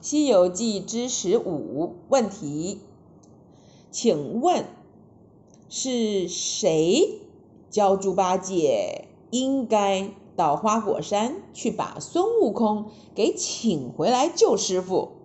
西游记之十五问题。请问是谁教猪八戒应该到花果山去把孙悟空给请回来救师傅？